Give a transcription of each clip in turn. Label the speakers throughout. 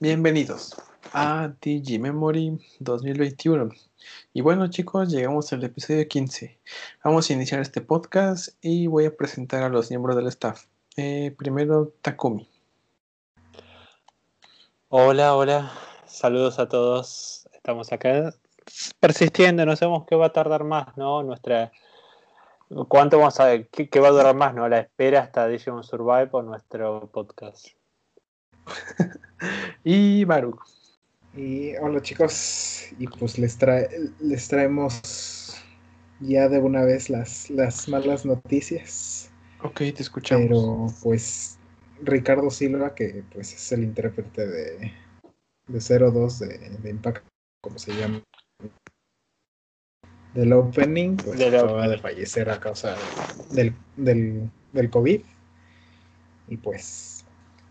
Speaker 1: Bienvenidos a DG Memory 2021. Y bueno chicos, llegamos al episodio 15. Vamos a iniciar este podcast y voy a presentar a los miembros del staff. Eh, primero, Takumi.
Speaker 2: Hola, hola. Saludos a todos. Estamos acá persistiendo. No sabemos qué va a tardar más, ¿no? Nuestra... ¿Cuánto vamos a... qué, qué va a durar más, ¿no? La espera hasta Digimon Survive o nuestro podcast.
Speaker 1: y Baruch.
Speaker 3: Y hola chicos, y pues les, trae, les traemos ya de una vez las, las malas noticias.
Speaker 1: Ok, te escuchamos.
Speaker 3: Pero pues Ricardo Silva, que pues es el intérprete de, de 02 de, de Impact, como se llama, del opening, pues acaba
Speaker 2: opening.
Speaker 3: de fallecer a causa del, del, del COVID. Y pues,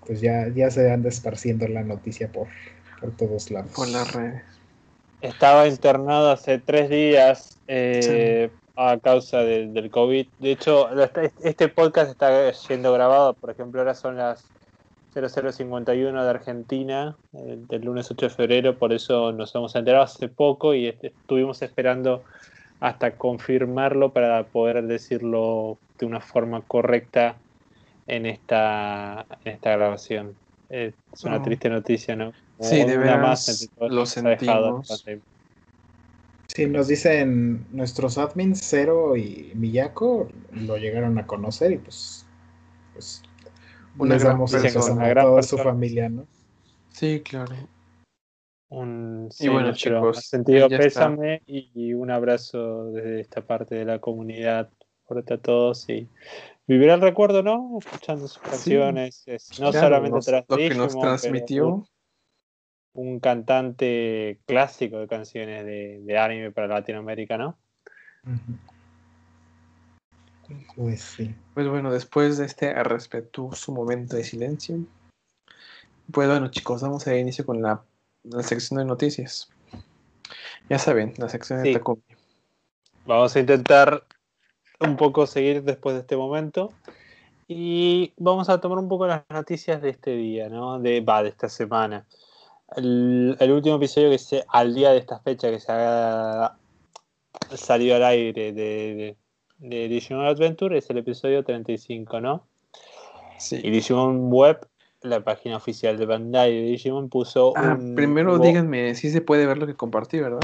Speaker 3: pues ya, ya se anda esparciendo la noticia por, por todos lados.
Speaker 1: Por las redes.
Speaker 2: Estaba internado hace tres días eh, a causa de- del COVID. De hecho, este podcast está siendo grabado, por ejemplo, ahora son las 0051 de Argentina, eh, del lunes 8 de febrero, por eso nos hemos enterado hace poco y est- estuvimos esperando hasta confirmarlo para poder decirlo de una forma correcta en esta, en esta grabación. Es una
Speaker 1: Oh.
Speaker 2: triste noticia, ¿no?
Speaker 1: Sí, de
Speaker 2: Una
Speaker 1: veras,
Speaker 2: más
Speaker 1: lo sentimos.
Speaker 3: Sí, nos dicen nuestros admins Cero y Miyako lo llegaron a conocer y pues, pues
Speaker 1: Una
Speaker 3: les
Speaker 1: gran
Speaker 3: damos
Speaker 1: persona.
Speaker 3: a
Speaker 2: gran
Speaker 3: toda su familia, ¿no?
Speaker 1: Sí, claro.
Speaker 2: Un
Speaker 1: Y bueno, chicos,
Speaker 2: sentido pésame y, y un abrazo desde esta parte de la comunidad. Fuerte a todos y vivir el recuerdo, ¿no? Escuchando sus canciones. es- no
Speaker 1: Claro,
Speaker 2: solamente
Speaker 1: nos-
Speaker 2: tras
Speaker 1: lo que nos transmitió.
Speaker 2: Un, un cantante clásico de canciones de, de anime para Latinoamérica, ¿no?
Speaker 3: Pues sí.
Speaker 1: Pues bueno, después de este respetuoso momento de silencio, pues bueno chicos, vamos a dar inicio con la, la sección de noticias. Ya saben, la sección de
Speaker 2: Sí.
Speaker 1: Takumi.
Speaker 2: Vamos a intentar un poco seguir después de este momento. Y vamos a tomar un poco las noticias de este día, ¿no? De, va, de esta semana. El, el último episodio que se, al día de esta fecha que se ha salido al aire de, de, de Digimon Adventure es el episodio 35, ¿no? Y
Speaker 1: Sí.
Speaker 2: Digimon Web, la página oficial de Bandai de Digimon, puso
Speaker 1: Ah,
Speaker 2: un
Speaker 1: primero díganme si se puede ver lo que compartí, ¿verdad?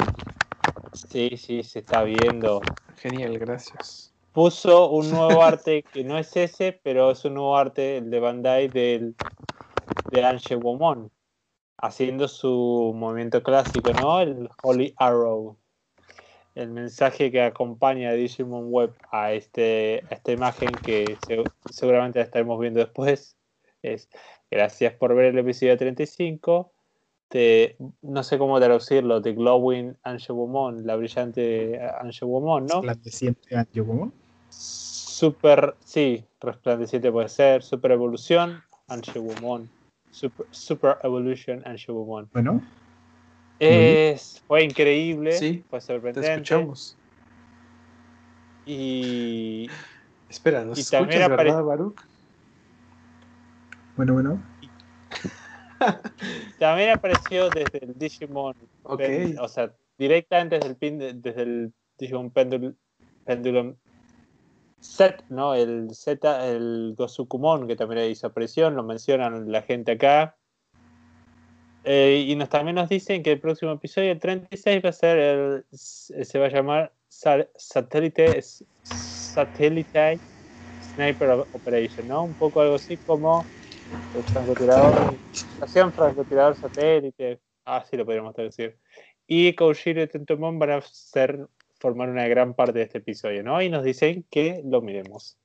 Speaker 2: Sí, sí, se está viendo.
Speaker 1: Genial, gracias.
Speaker 2: Puso un nuevo arte que no es ese, pero es un nuevo arte, el de Bandai del, de Ange Womon, haciendo su movimiento clásico, ¿no? El Holy Arrow. El mensaje que acompaña a Digimon Web a, este, a esta imagen que se- seguramente la estaremos viendo después es gracias por ver el episodio 35. De, no sé cómo traducirlo, de Glowing Angewomon, la brillante Angewomon, ¿no?
Speaker 3: Resplandeciente Anjouwon.
Speaker 2: Super, sí, resplandeciente puede ser, Super Evolución, Anshewumon. Super, Super Evolution, Anshewumon.
Speaker 3: Bueno,
Speaker 2: Es, fue increíble,
Speaker 1: Sí,
Speaker 2: fue
Speaker 1: Te
Speaker 2: sorprendente.
Speaker 1: escuchamos.
Speaker 2: Y
Speaker 1: Espera, ¿nos
Speaker 2: Y
Speaker 1: escuchas,
Speaker 2: también apare-
Speaker 1: verdad, Baruch?
Speaker 3: bueno, bueno.
Speaker 2: también apareció desde el Digimon,
Speaker 1: Ok.
Speaker 2: Pen- o sea, directamente desde el, pin, desde el Digimon Pendulum, Pendulum Set, ¿no? El Z, el Gosukumon, que también hizo aparición, lo mencionan la gente acá. Eh, y nos, también nos dicen que el próximo episodio, el 36, va a ser el, se va a llamar Sa- Satélite, Satellite Sniper Operation, ¿no? Un poco algo así como el francotirador, estación francotirador satélite, así lo podríamos decir. Y Koshiro y Tentomon van a ser, formar una gran parte de este episodio, ¿no? Y nos dicen que lo miremos.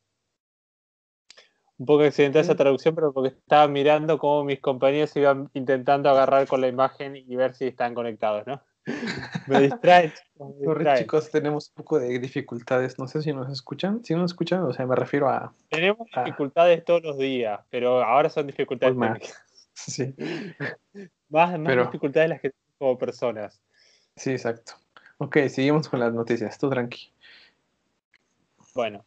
Speaker 2: Un poco accidental esa traducción, pero porque estaba mirando cómo mis compañeros iban intentando agarrar con la imagen y ver si están conectados, ¿no? Me distrae, chicos,
Speaker 1: tenemos un poco de dificultades. No sé si nos escuchan. Si no nos escuchan, o sea, me refiero a.
Speaker 2: Tenemos
Speaker 1: Ah.
Speaker 2: dificultades todos los días, pero ahora son dificultades
Speaker 1: Hoy más. Sí,
Speaker 2: Más, más
Speaker 1: Pero-
Speaker 2: dificultades las que tenemos como personas.
Speaker 1: sí, exacto. Ok, seguimos con las noticias. Tú tranqui.
Speaker 2: Bueno,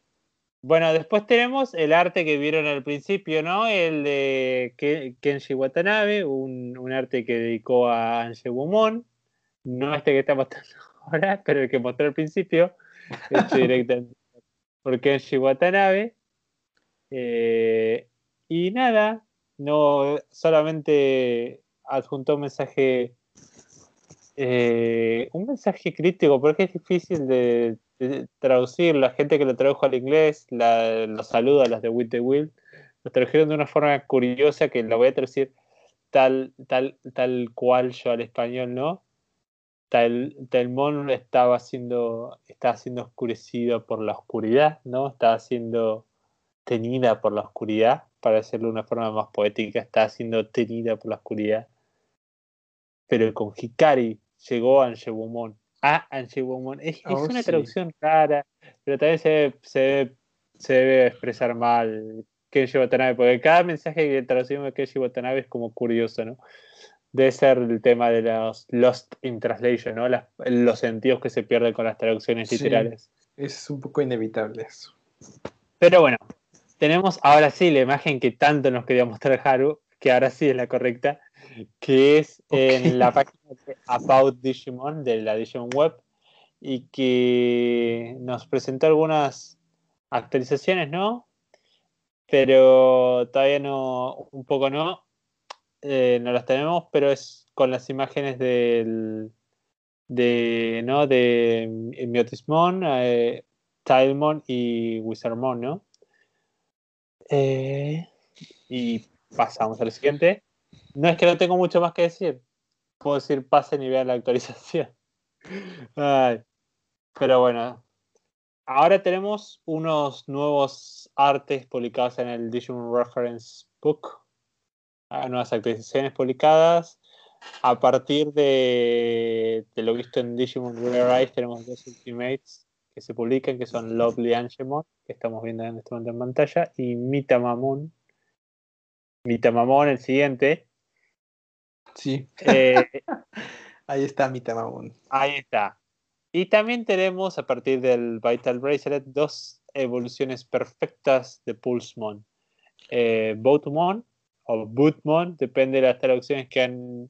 Speaker 2: Bueno, después tenemos el arte que vieron al principio, ¿no? El de Kenji Watanabe, un, un arte que dedicó a Ange Gumon. No este que está mostrando ahora, pero el que mostró al principio, hecho directamente por Kenji Watanabe. Eh, y nada, no solamente adjuntó un mensaje, eh, un mensaje crítico, porque es difícil de traducir, la gente que lo tradujo al inglés, la, los saluda, las de With the Will, lo tradujeron de una forma curiosa que la voy a traducir tal, tal, tal cual yo al español, ¿no? Tal, Talmón estaba siendo, estaba siendo oscurecido por la oscuridad, ¿no? Estaba siendo tenida por la oscuridad, para hacerlo de una forma más poética, estaba siendo tenida por la oscuridad. Pero con Hikari llegó Anjewumon a Anjewumon. Es,
Speaker 1: Oh,
Speaker 2: una
Speaker 1: sí.
Speaker 2: traducción rara, pero también se, se, debe- se debe expresar mal Kenji Watanabe, porque cada mensaje que traducimos de Kenji Watanabe es como curioso, ¿no? Debe ser el tema de los Lost in Translation, ¿no? Las- los sentidos que se pierden con las traducciones
Speaker 1: Sí.
Speaker 2: literales.
Speaker 1: Es un poco inevitable eso.
Speaker 2: Pero bueno, tenemos ahora sí la imagen que tanto nos quería mostrar Haru, que ahora sí es la correcta, que es en la página de About Digimon de la Digimon Web y que nos presentó algunas actualizaciones, ¿no? Pero todavía no, un poco no, eh, no las tenemos, pero es con las imágenes del de, ¿no? de Miotismon, eh, Tilemon y Wizardmon, ¿no? Eh, y pasamos al siguiente. No es que no tengo mucho más que decir. Puedo decir pasen y vean la actualización. Ay. Pero bueno. Ahora tenemos unos nuevos artes publicados en el Digimon Reference Book. Ah, nuevas actualizaciones publicadas. A partir de, lo visto en Digimon Rare Eyes, tenemos dos Ultimates que se publican, que son Lovely Angemon, que estamos viendo en este momento en pantalla, y Mitamamon. Mitamamon, el siguiente.
Speaker 1: Sí,
Speaker 2: Eh,
Speaker 1: ahí está mi Tamamon.
Speaker 2: ahí está. Y también tenemos a partir del Vital Bracelet dos evoluciones perfectas de Pulsemon. Eh, Boatmon o Bootmon, depende de las traducciones que han.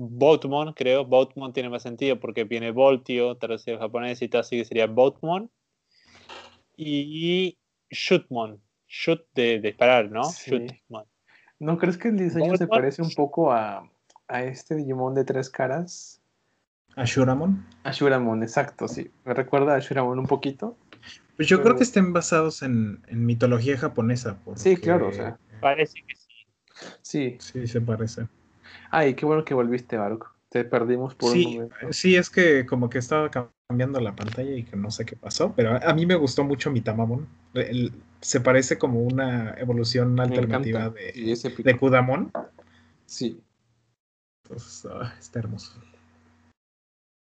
Speaker 2: Boatmon, creo. Boatmon tiene más sentido porque viene Voltio, traducido japonés y todo, así que sería Boatmon. Y Shootmon. Shoot de, de disparar, ¿no?
Speaker 1: Sí.
Speaker 2: Shootmon.
Speaker 1: ¿No crees que el diseño se parece un poco a, a este Digimon de tres caras?
Speaker 3: Ashuramon.
Speaker 1: A Shuramon, exacto, sí. Me recuerda a Shuramon un poquito.
Speaker 3: Pues yo
Speaker 1: Pero-
Speaker 3: creo que estén basados en, en mitología japonesa.
Speaker 1: Sí,
Speaker 3: porque-
Speaker 1: claro, o sea.
Speaker 2: Parece que sí.
Speaker 1: Sí.
Speaker 3: Sí, se parece.
Speaker 1: Ay, qué bueno que volviste, Baruch. Te perdimos por un
Speaker 3: Sí,
Speaker 1: momento.
Speaker 3: sí, es que como que estaba cambiando la pantalla y que no sé qué pasó, pero a, a mí me gustó mucho mi Tamamon. El- se parece como una evolución alternativa de, de Kudamon.
Speaker 1: Sí.
Speaker 3: Entonces, ah, está hermoso.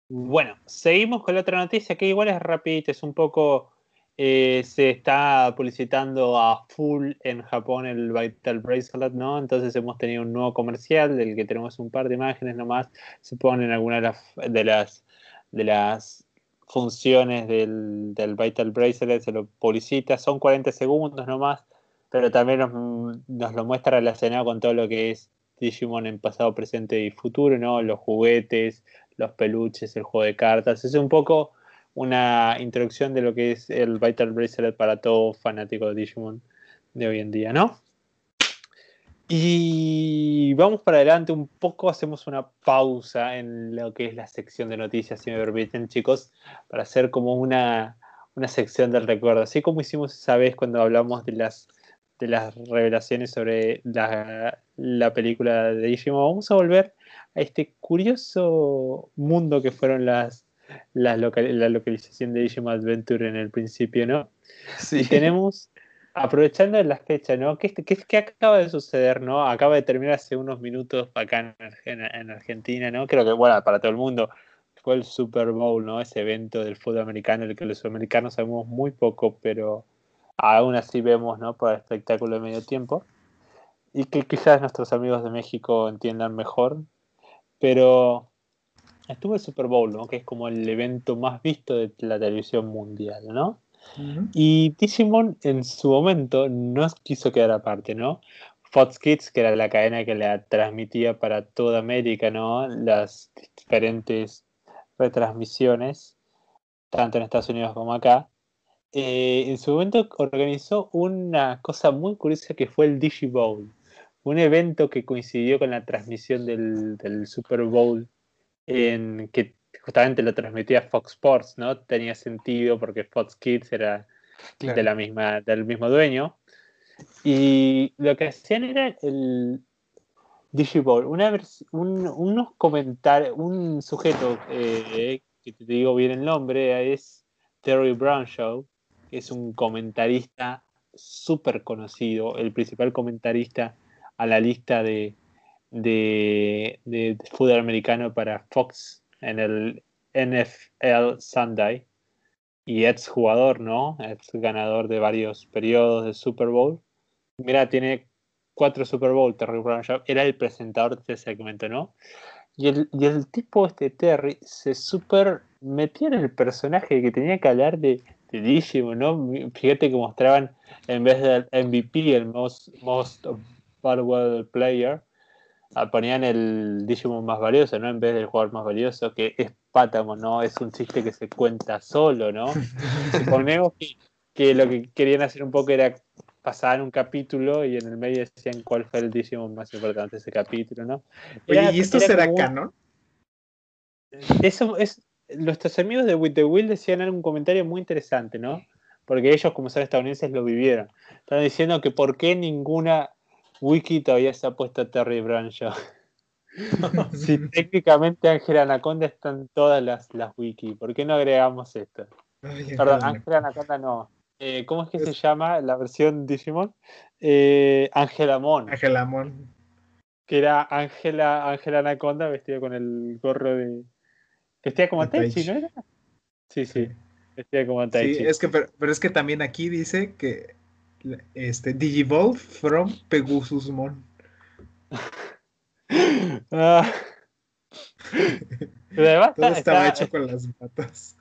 Speaker 2: Bueno, seguimos con la otra noticia que igual es rapidita, es un poco... eh, se está publicitando a full en Japón el Vital Bracelet, ¿no? Entonces hemos tenido un nuevo comercial del que tenemos un par de imágenes nomás. Se ponen algunas de las, de las, de las funciones del, del Vital Bracelet, se lo publicita, son 40 segundos nomás, pero también nos, nos lo muestra relacionado con todo lo que es Digimon en pasado, presente y futuro, ¿no? Los juguetes, los peluches, el juego de cartas. Es un poco una introducción de lo que es el Vital Bracelet para todo fanático de Digimon de hoy en día, ¿no? Y vamos para adelante un poco, hacemos una pausa en lo que es la sección de noticias, si me permiten, chicos, para hacer como una, una sección del recuerdo, así como hicimos esa vez cuando hablamos de las, de las revelaciones sobre la, la película de Digimon. Vamos a volver a este curioso mundo que fueron las, las local- la localización de Digimon Adventure en el principio, ¿no?
Speaker 1: Sí.
Speaker 2: Y tenemos, aprovechando la fecha, ¿no? ¿Qué, qué, qué acaba de suceder, no? Acaba de terminar hace unos minutos acá en, en Argentina, ¿no? Creo que, bueno, para todo el mundo fue el Super Bowl, ¿no? Ese evento del fútbol americano, del que los sudamericanos sabemos muy poco, pero aún así vemos, ¿no? Por el espectáculo de medio tiempo. Y que quizás nuestros amigos de México entiendan mejor. Pero estuvo el Super Bowl, ¿no? Que es como el evento más visto de la televisión mundial, ¿no? Y Digimon en su momento no quiso quedar aparte, ¿no? Fox Kids, que era la cadena que la transmitía para toda América, ¿no? Las diferentes retransmisiones, tanto en Estados Unidos como acá. eh, en su momento organizó una cosa muy curiosa que fue el Digibowl, un evento que coincidió con la transmisión del, del Super Bowl, en que justamente lo transmitía Fox Sports, ¿no? Tenía sentido porque Fox Kids era
Speaker 1: Claro.
Speaker 2: de la misma, del mismo dueño. Y lo que hacían era el Digiball, una un- unos comentarios, un sujeto eh, que te digo bien el nombre, es Terry Brownshaw, que es un comentarista súper conocido, el principal comentarista a la lista de, de, de fútbol americano para Fox en el NFL Sunday y ex jugador, ¿no? Ex ganador de varios periodos de Super Bowl. Mira, tiene cuatro Super Bowl, Terry Bradshaw. Era el presentador de este segmento, ¿no? Y el, y el tipo, este Terry, se super metía en el personaje que tenía que hablar de, de Digimon, ¿no? Fíjate que mostraban, en vez del MVP, el Most, most Valuable Player, ponían el Digimon más valioso, ¿no? En vez del jugador más valioso, que es Patamon, ¿no? Es un chiste que se cuenta solo, ¿no? Suponemos que, que lo que querían hacer un poco era pasar un capítulo y en el medio decían cuál fue el Digimon más importante de ese capítulo, ¿no?
Speaker 3: Oye, ¿y esto será
Speaker 2: como
Speaker 3: canon?
Speaker 2: Eso es. Nuestros amigos de With the Will decían un comentario muy interesante, ¿no? Porque ellos, como son estadounidenses, lo vivieron. Están diciendo que por qué ninguna wiki todavía se ha puesto Terry Bradshaw. si técnicamente Ángela Anaconda están todas las, las wiki, ¿por qué no agregamos esto?
Speaker 3: Ay,
Speaker 2: Perdón,
Speaker 3: Ángela
Speaker 2: Anaconda no. Eh, ¿Cómo es que se llama la versión Digimon? Eh, Ángela Mon,
Speaker 3: Ángela Mon.
Speaker 2: que era Ángela Ángela Anaconda vestida con el gorro de. Vestida como Taichi. ¿no era? Sí, sí,
Speaker 3: Sí.
Speaker 2: vestida como
Speaker 3: Sí,
Speaker 2: Taichi.
Speaker 3: es que, pero, pero es que también aquí dice que este Digivolve from Pegasusmon.
Speaker 2: Ah.
Speaker 3: Todo estaba hecho con las patas.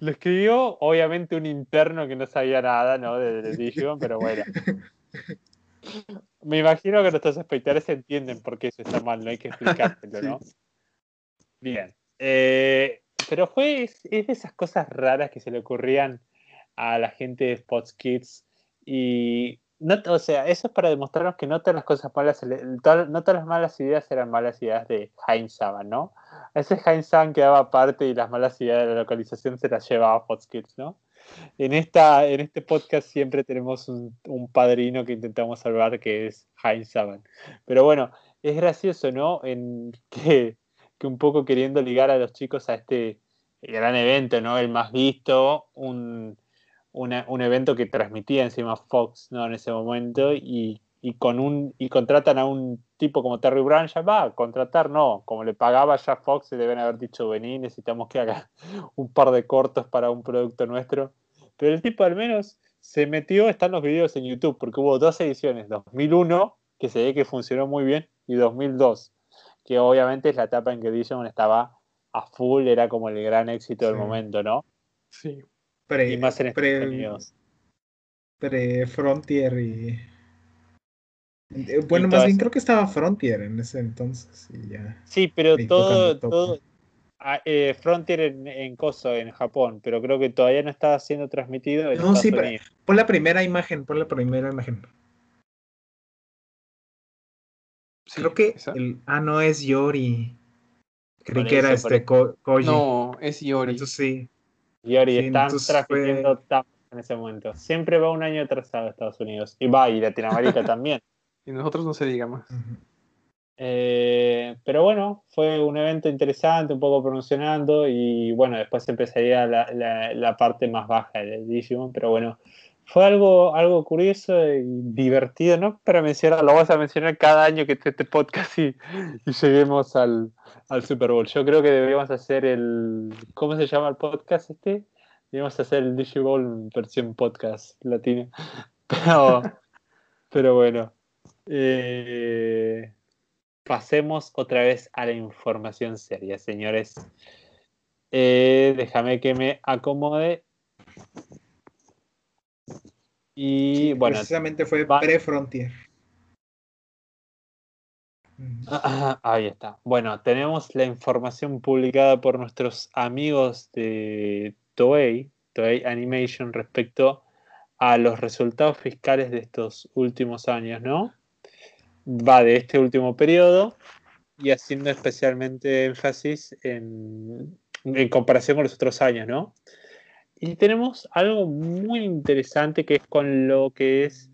Speaker 2: lo escribió obviamente un interno que no sabía nada, ¿no? De, de Digimon, pero bueno. Me imagino que nuestros espectadores entienden por qué eso está mal, no hay que explicárselo, ¿no? Bien. Eh, pero fue, es, es de esas cosas raras que se le ocurrían a la gente de Spots Kids. Y, no, o sea, eso es para demostrarnos que no todas las cosas malas, no todas las malas ideas eran malas ideas de Heinz Saban, ¿no? A veces Heinz Saban quedaba aparte y las malas ideas de la localización se las llevaba Kids, ¿no? En, esta, en este podcast siempre tenemos un, padrino que intentamos salvar, que es Heinz Saban. Pero bueno, es gracioso, ¿no? En que un poco queriendo ligar a los chicos a este gran evento, ¿no? El más visto, un, una- un evento que transmitía encima Fox, ¿no? En ese momento, y, y con un, y contratan a un tipo como Terry Bradshaw, va, a contratar no, como le pagaba ya Fox, se deben haber dicho, vení, necesitamos que haga un par de cortos para un producto nuestro. Pero el tipo al menos se metió, están los videos en YouTube, porque hubo dos ediciones, 2001, que se ve que funcionó muy bien, y 2002, que obviamente es la etapa en que Digimon estaba a full, era como el gran éxito del momento, ¿no?
Speaker 1: Sí.
Speaker 3: Pre,
Speaker 2: Y más en
Speaker 3: pre-
Speaker 2: Unidos.
Speaker 3: pre Frontier y. Eh, Bueno,
Speaker 2: Y
Speaker 3: más bien creo que estaba Frontier en ese entonces y ya.
Speaker 2: Sí, pero todo, todo ah, eh, Frontier en, en Coso, en Japón, pero creo que todavía no estaba siendo transmitido en
Speaker 3: No,
Speaker 2: Estados
Speaker 3: sí, pero-. Pon la primera imagen, pon la primera imagen.
Speaker 1: sí,
Speaker 3: Creo que el. Ah, no, es Yori. Creí que era
Speaker 2: eso,
Speaker 3: este Ko- Koji.
Speaker 1: No, es Yori.
Speaker 3: Entonces sí.
Speaker 2: Y ahora
Speaker 3: Sí,
Speaker 2: están transmitiendo
Speaker 3: fue-
Speaker 2: TAP en ese momento. Siempre va un año atrasado a Estados Unidos. Y va, y Latinoamérica también.
Speaker 1: Y nosotros no se diga más.
Speaker 2: Eh, pero bueno, fue un evento interesante, un poco promocionando y bueno, después empezaría la, la- la parte más baja del Digimon, pero bueno, fue algo, algo curioso y divertido, ¿no? Para mencionar, lo vamos a mencionar cada año que esté este podcast y, y lleguemos al, al Super Bowl. Yo creo que deberíamos hacer el, ¿cómo se llama el podcast este? Deberíamos hacer el Digibowl versión podcast latino. Pero, pero bueno. Eh, pasemos otra vez a la información seria, señores. Eh, déjame que me acomode. Y bueno,
Speaker 3: Precisamente fue pre-Frontier. Mm.
Speaker 2: ahí está. Bueno, tenemos la información publicada por nuestros amigos de Toei, Toei Animation, respecto a los resultados fiscales de estos últimos años, ¿no? Va de este último periodo y haciendo especialmente énfasis en, en comparación con los otros años, ¿no? Y tenemos algo muy interesante que es con lo que es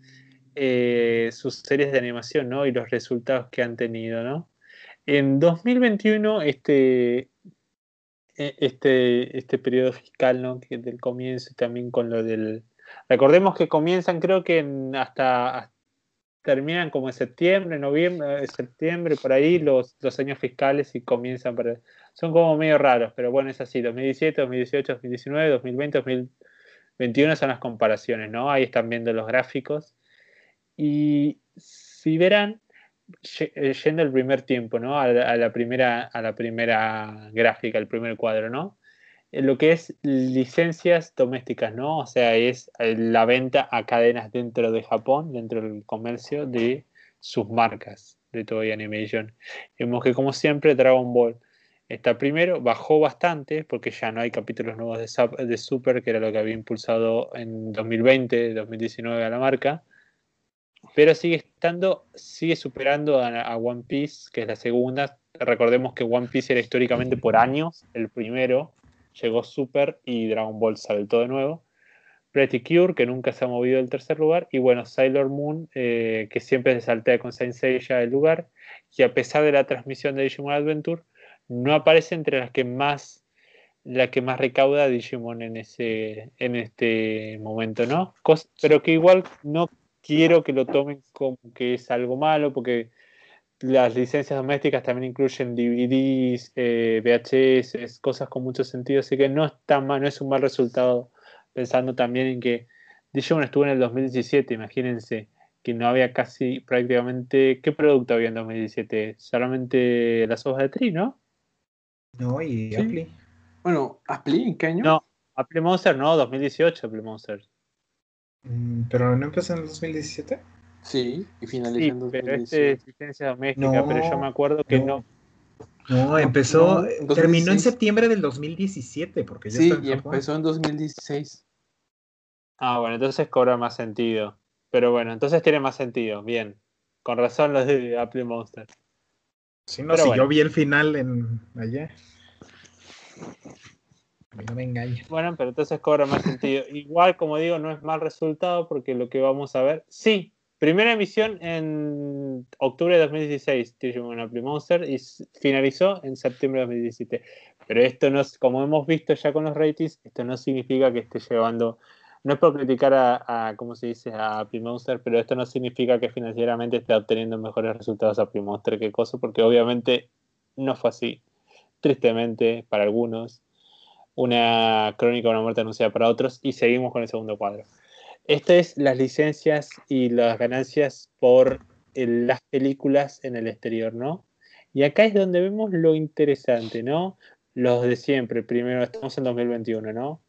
Speaker 2: eh, sus series de animación, ¿no? Y los resultados que han tenido, ¿no? En 2021, este, e- este, este periodo fiscal, ¿no? Que del comienzo y también con lo del... Recordemos que comienzan, creo que en hasta, terminan como en septiembre, noviembre, eh, septiembre, por ahí los, los años fiscales y comienzan para... Son como medio raros, pero bueno, es así, 2017, 2018, 2019, 2020, 2021 son las comparaciones, ¿no? Ahí están viendo los gráficos. Y si verán, eh, yendo al primer tiempo, ¿no? A la, a la primera, a la primera gráfica, el primer cuadro, ¿no? Eh, Lo que es licencias domésticas, ¿no? O sea, es eh, la venta a cadenas dentro de Japón, dentro del comercio de sus marcas de Toei Animation. Vemos que, como siempre, Dragon Ball está primero, bajó bastante porque ya no hay capítulos nuevos de, Sup- de Super, que era lo que había impulsado en 2020, 2019 a la marca pero sigue estando, sigue superando a, a One Piece, que es la segunda. Recordemos que One Piece era históricamente por años el primero, llegó Super y Dragon Ball saltó de nuevo. Pretty Cure, que nunca se ha movido del tercer lugar, y bueno, Sailor Moon, eh, que siempre se saltea con Saint Seiya el lugar, y a pesar de la transmisión de Digimon Adventure, no aparece entre las que más la que más recauda Digimon en ese en este momento, ¿no? Cos- pero que igual no quiero que lo tomen como que es algo malo, porque las licencias domésticas también incluyen DVDs, eh, VHS, cosas con mucho sentido, así que no es tan mal, no es un mal resultado, pensando también en que Digimon estuvo en el 2017, imagínense que no había casi prácticamente, ¿qué producto había en 2017? Solamente las hojas de tri, ¿no?
Speaker 3: No, y
Speaker 1: Sí.
Speaker 3: Apple.
Speaker 1: Bueno, ¿Apple en qué año?
Speaker 2: No, Apple Monster no, 2018 Apple Monster.
Speaker 3: Mm, Pero no empezó en el 2017.
Speaker 1: Sí, y finalizó
Speaker 2: Sí,
Speaker 1: en
Speaker 2: pero
Speaker 1: 2018.
Speaker 2: este es licencia doméstica,
Speaker 3: No,
Speaker 2: pero yo me acuerdo que no.
Speaker 3: No, empezó,
Speaker 1: no,
Speaker 3: eh, terminó en
Speaker 1: 2016.
Speaker 3: septiembre del 2017, porque ya
Speaker 1: Sí,
Speaker 3: está en
Speaker 1: y
Speaker 3: Japón.
Speaker 1: empezó en 2016.
Speaker 2: Ah, bueno, entonces cobra más sentido. Pero bueno, entonces tiene más sentido, bien. Con razón los de Apple Monster.
Speaker 3: Sí, no,
Speaker 2: pero
Speaker 3: si
Speaker 2: bueno.
Speaker 3: yo vi el final en allá. A mí no me engaña.
Speaker 2: Bueno, pero entonces cobra más sentido. Igual, como digo, no es mal resultado porque lo que vamos a ver. Sí, primera emisión en octubre de 2016, Digimon Apple Monster, y finalizó en septiembre de 2017. Pero esto no es, como hemos visto ya con los ratings, esto no significa que esté llevando. No es por criticar a, a ¿cómo se dice? a Apple Monster, pero esto no significa que financieramente esté obteniendo mejores resultados Apple Monster que cosa, porque obviamente no fue así. Tristemente, para algunos, una crónica de una muerte anunciada para otros y seguimos con el segundo cuadro. Esta es las licencias y las ganancias por el- las películas en el exterior, ¿no? Y acá es donde vemos lo interesante, ¿no? Los de siempre, primero estamos en 2021, ¿no?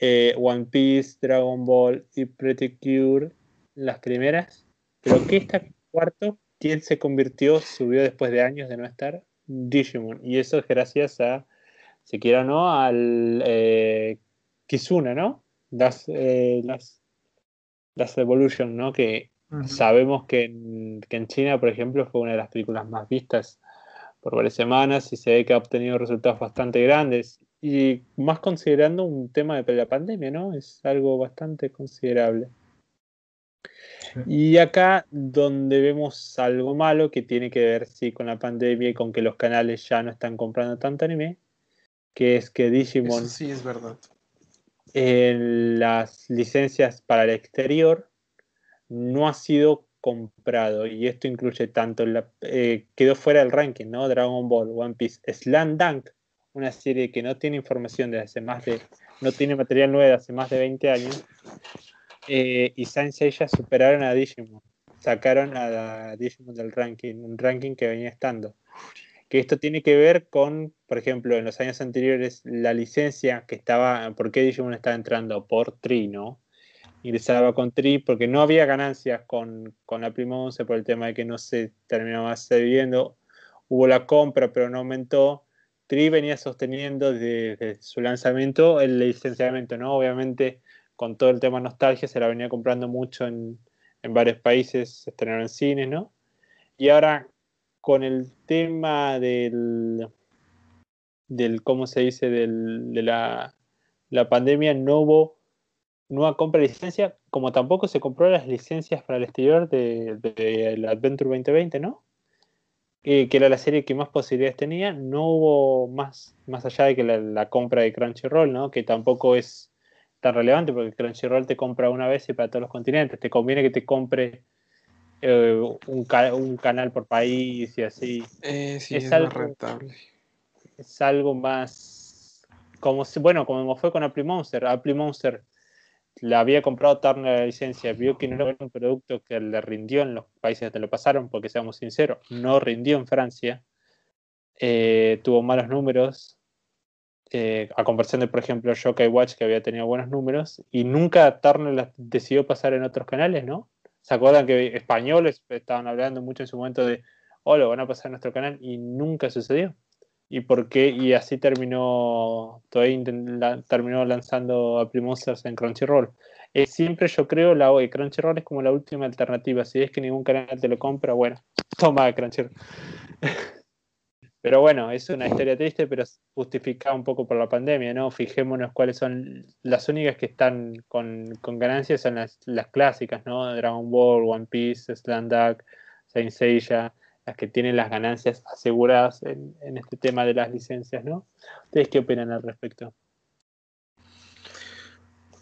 Speaker 2: Eh, One Piece, Dragon Ball y Pretty Cure, las primeras. Pero ¿qué está cuarto? ¿Quién se convirtió, subió después de años de no estar? Digimon. Y eso es gracias a si quiera o no, al eh, Kizuna, ¿no? Las, eh, las, las Evolution, ¿no? Que sabemos que en, que en China, por ejemplo, fue una de las películas más vistas por varias semanas y se ve que ha obtenido resultados bastante grandes. Y más considerando un tema de la pandemia, ¿no? Es algo bastante considerable.
Speaker 3: Sí.
Speaker 2: Y acá donde vemos algo malo que tiene que ver sí con la pandemia y con que los canales ya no están comprando tanto anime, que es que Digimon
Speaker 1: Eso sí es verdad.
Speaker 2: en las licencias para el exterior no ha sido comprado y esto incluye tanto la, eh, quedó fuera del ranking, ¿no? Dragon Ball, One Piece, Slam Dunk, una serie que no tiene información desde hace más de, no tiene material nuevo de hace más de 20 años, eh, y Saint Seiya superaron a Digimon, sacaron a Digimon del ranking, un ranking que venía estando. que esto tiene que ver con, por ejemplo, en los años anteriores, la licencia que estaba, ¿por qué Digimon estaba entrando? Por Tri, ¿no? Ingresaba con Tri porque no había ganancias con, con la Primonce por el tema de que no se terminaba cediendo. Hubo la compra, pero no aumentó. Tri venía sosteniendo desde, su lanzamiento el licenciamiento, ¿no? Obviamente, con todo el tema nostalgia, se la venía comprando mucho en, en varios países, se estrenaron en cines, ¿no? Y ahora con el tema del, del ¿cómo se dice? Del, de la, la pandemia no hubo nueva compra de licencia, como tampoco se compró las licencias para el exterior de, de, Adventure 2020, ¿no? Que era la serie que más posibilidades tenía, no hubo más, más allá de que la, compra de Crunchyroll, ¿no? Que tampoco es tan relevante porque Crunchyroll te compra una vez y para todos los continentes. Te conviene que te compre eh, un, un, canal por país y así.
Speaker 1: Eh, sí, es, algo, más rentable.
Speaker 2: Es algo más. Como bueno, como fue con Apple Monster. Apple Monster le había comprado Turner la licencia, vio que no era un producto que le rindió en los países que lo pasaron, porque seamos sinceros, no rindió en Francia. Eh, tuvo malos números. a comparación de, por ejemplo, Shokai Watch, que había tenido buenos números, y nunca Turner decidió pasar en otros canales, ¿no? ¿Se acuerdan que españoles estaban hablando mucho en su momento de, oh, lo van a pasar a nuestro canal? Y nunca sucedió. ¿Y por qué? Y así terminó, terminó lanzando a Monsters en Crunchyroll. Es siempre yo creo, la Crunchyroll es como la última alternativa. Si es que ningún canal te lo compra, bueno, toma Crunchyroll. Pero bueno, es una historia triste, pero justificada un poco por la pandemia, ¿no? Fijémonos cuáles son las únicas que están con, ganancias, son las, clásicas, ¿no? Dragon Ball, One Piece, Slandak, Saint Seiya, las que tienen las ganancias aseguradas en, este tema de las licencias, ¿no? ¿Ustedes qué opinan al respecto?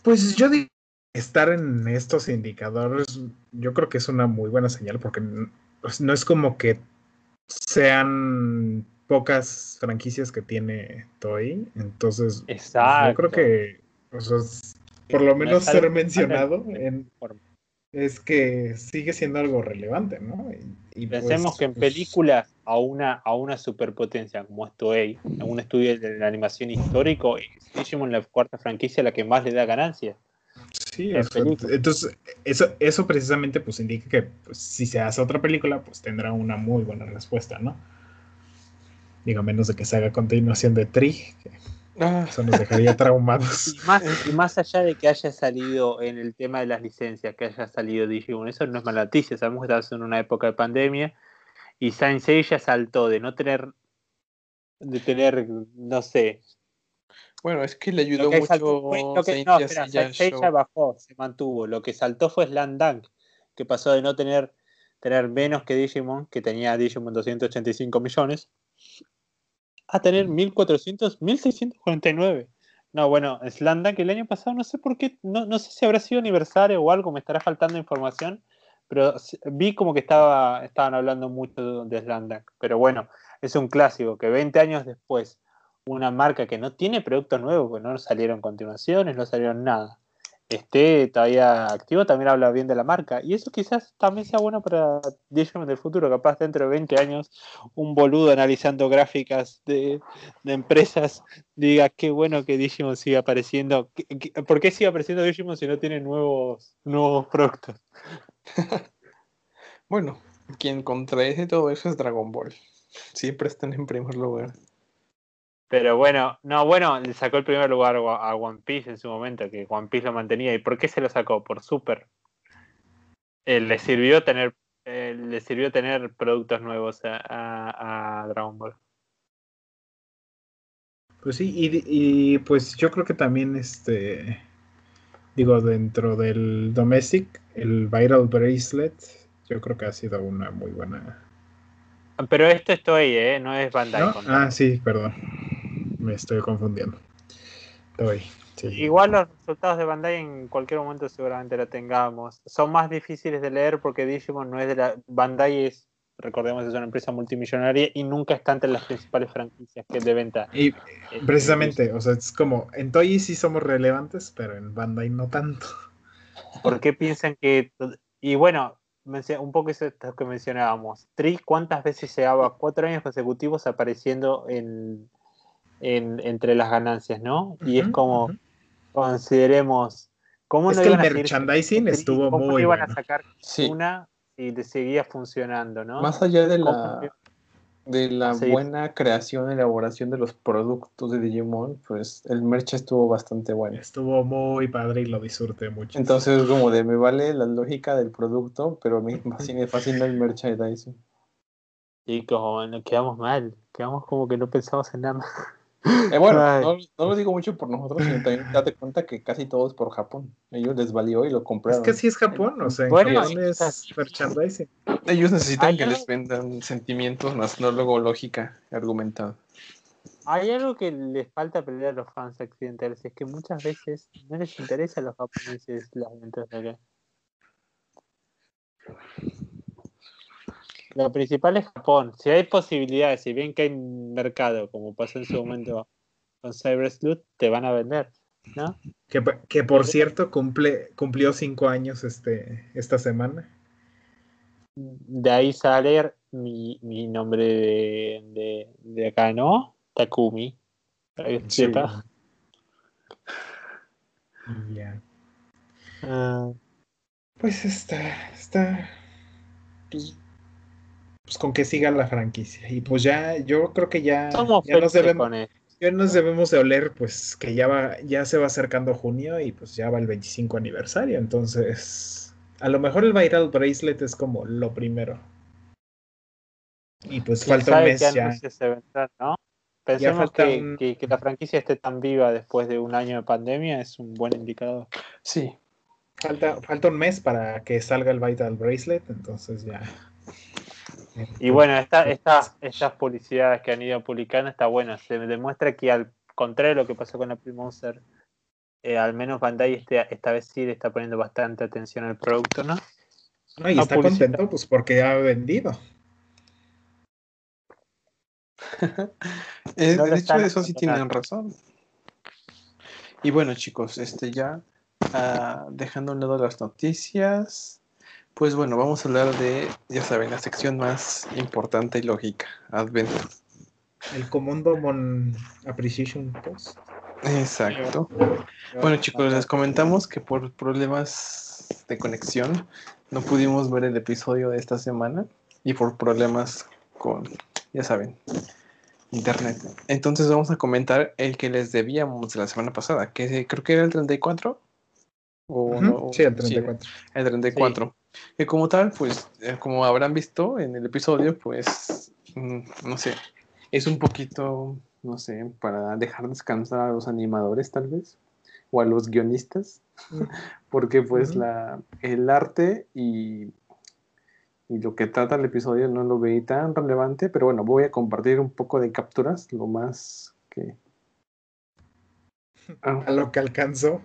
Speaker 3: Pues yo digo estar en estos indicadores, yo creo que es una muy buena señal porque pues, no es como que sean pocas franquicias que tiene Toy. Entonces, pues, yo creo que por lo menos ser mencionado es que sigue siendo algo relevante, ¿no?
Speaker 2: Y, Pensemos pues, que en pues, películas a una, a una superpotencia como es Toei, en un estudio de la animación histórico, Digimon la cuarta franquicia la que más le da ganancias.
Speaker 3: Sí, entonces eso, eso precisamente pues indica que si se hace otra película, pues tendrá una muy buena respuesta, ¿no? Digo, a menos de que se haga continuación de Tri, ah. eso nos dejaría traumados.
Speaker 2: Y más, allá de que haya salido en el tema de las licencias, que haya salido Digimon, eso no es mala noticia. Sabemos que estamos en una época de pandemia y Saint ya saltó de no tener, de tener, no sé.
Speaker 1: Bueno, es que le ayudó mucho.
Speaker 2: lo que, no, espera, bajó, se mantuvo. Lo que saltó fue Slandang, que pasó de no tener, tener menos que Digimon, que tenía Digimon 285 millones, a tener 1400, 1649. No, bueno, Slanda que el año pasado no sé por qué, no, no sé si habrá sido aniversario o algo, me estará faltando información, pero vi como que estaba, estaban hablando mucho de Slanda. Pero bueno, es un clásico que 20 años después, una marca que no tiene productos nuevos, porque no salieron continuaciones, no salieron nada, esté todavía activo, también habla bien de la marca. Y eso quizás también sea bueno para Digimon del futuro. Capaz dentro de 20 años, un boludo analizando gráficas de, empresas diga qué bueno que Digimon siga apareciendo. ¿Por qué sigue apareciendo Digimon si no tiene nuevos, nuevos productos?
Speaker 1: bueno, quien contradice todo eso es Dragon Ball. Siempre están en primer lugar.
Speaker 2: Pero bueno, no, bueno, le sacó el primer lugar a One Piece en su momento, que One Piece lo mantenía. ¿Y por qué se lo sacó? Por Super. Eh, le sirvió tener eh, le sirvió tener productos nuevos a, Dragon Ball.
Speaker 3: Pues sí, y, pues yo creo que también este digo, dentro del Domestic, el Viral Bracelet, yo creo que ha sido una muy buena.
Speaker 2: Pero esto estoy, ¿eh? No es Bandai.
Speaker 3: Ah, sí, perdón me estoy confundiendo.
Speaker 2: Igual los resultados de Bandai en cualquier momento seguramente lo tengamos. Son más difíciles de leer porque Digimon no es de la. Bandai es, recordemos, es una empresa multimillonaria y nunca está entre las principales franquicias que de venta.
Speaker 3: Y eh, precisamente, o sea, es como en Toy sí somos relevantes, pero en Bandai no tanto.
Speaker 2: ¿Por qué piensan que.? Y bueno, un poco eso que mencionábamos. Tri, ¿cuántas veces llevaba cuatro años consecutivos apareciendo en, entre las ganancias, no? Y es como, consideremos, ¿cómo
Speaker 3: es que el merchandising estuvo muy
Speaker 2: iban a sacar una y seguía funcionando, no?
Speaker 1: Más allá de la de la buena creación y elaboración de los productos de Digimon, pues el merch estuvo bastante bueno.
Speaker 3: Estuvo muy padre y lo disfruté mucho.
Speaker 1: Entonces, como de me vale la lógica del producto, pero me fascina, fascina el merchandising.
Speaker 2: Y como nos quedamos mal, quedamos como que no pensamos en nada.
Speaker 1: Eh, bueno, no, lo digo mucho por nosotros, sino también date cuenta que casi todo es por Japón. Ellos les valió y lo compraron.
Speaker 3: Es que así es Japón, o sea, en es merchandising.
Speaker 1: Ellos necesitan que les vendan sentimientos más, no luego lógica argumentada.
Speaker 2: Hay algo que les falta pelear a los fans accidentales, es que muchas veces no les interesa a los japoneses las ventas de acá. Lo principal es Japón. Si hay posibilidades, si bien que hay mercado, como pasó en su momento con Cyber Sleuth, te van a vender, ¿no?
Speaker 3: Que, por cierto cumple, cumplió cinco años este, esta semana.
Speaker 2: De ahí sale mi, mi nombre de, de, acá, ¿no? Takumi.
Speaker 3: Ya. Ah. pues está, está pues con que siga la franquicia. Y pues ya, yo creo que ya, ya nos debemos, ya nos debemos de oler, pues que ya va, ya se va acercando junio y pues ya va el 25 aniversario. Entonces, a lo mejor el Viral Bracelet es como lo primero. Y pues falta un mes ya.
Speaker 2: ¿no? Pensemos que, que, la franquicia esté tan viva después de un año de pandemia es un buen indicador.
Speaker 1: Sí.
Speaker 3: Falta, falta un mes para que salga el Vital Bracelet, entonces ya.
Speaker 2: Y bueno, esta, estas publicidades que han ido publicando está buena. Se demuestra que al contrario de lo que pasó con la Monster, eh, al menos Bandai este, esta vez sí le está poniendo bastante atención al producto, ¿no?
Speaker 3: No, y está contento pues porque ha vendido.
Speaker 1: Eh, de hecho, eso sí tienen razón. Y bueno, chicos, este ya uh, dejando a un lado las noticias, pues bueno, vamos a hablar de, ya saben, la sección más importante y lógica, Adventure.
Speaker 3: El Commando Mon Appreciation Post.
Speaker 1: Exacto. Bueno chicos, les comentamos que por problemas de conexión no pudimos ver el episodio de esta semana y por problemas con, ya saben, internet. Entonces vamos a comentar el que les debíamos de la semana pasada, que creo que era el 34.
Speaker 3: ¿O sí, el 34.
Speaker 1: el 34. Que como tal, pues, eh, como habrán visto en el episodio, pues, mm, no sé, es un poquito, no sé, para dejar descansar a los animadores tal vez, o a los guionistas, porque pues la, el arte y, y lo que trata el episodio no lo veí tan relevante, pero bueno, voy a compartir un poco de capturas, lo más que...
Speaker 3: a lo que alcanzó.